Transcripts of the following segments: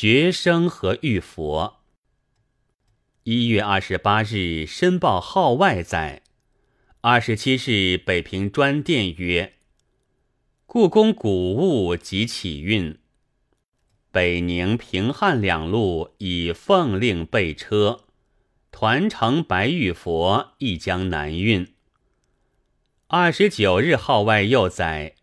学生和玉佛。一月二十八日，申报号外载。二十七日，北平专电曰：故宫古物即起运。北宁、平汉两路已奉令备车，团城白玉佛亦将南运。二十九日号外又载：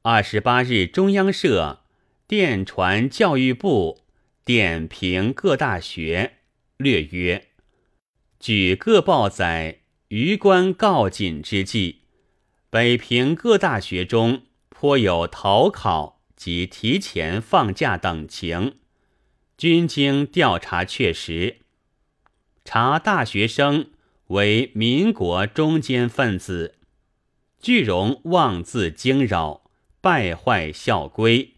二十八日，中央社电传教育部。点评各大学，略曰：举各报载，余官告紧之际，北平各大学中颇有逃考及提前放假等情，均经调查确实，查大学生为民国中间分子，俱容妄自惊扰，败坏校规。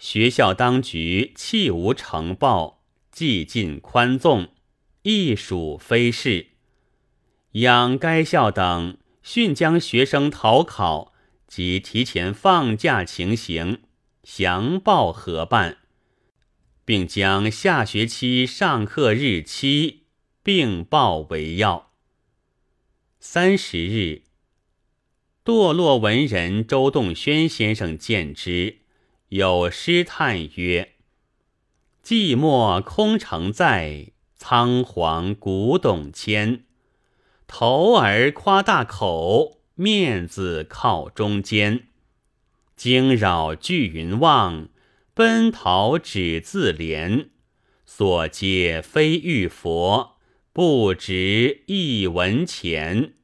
学校当局弃无呈报，既尽宽纵，亦属非事。仰该校等迅将学生逃考及提前放假情形详报核办，并将下学期上课日期并报为要。三十日，堕落文人周栋轩先生见之。有诗叹曰：“寂寞空城在，仓皇古董迁。头儿夸大口，面子靠中间。惊扰聚云望，奔逃只自怜。所接非玉佛，不值一文钱。”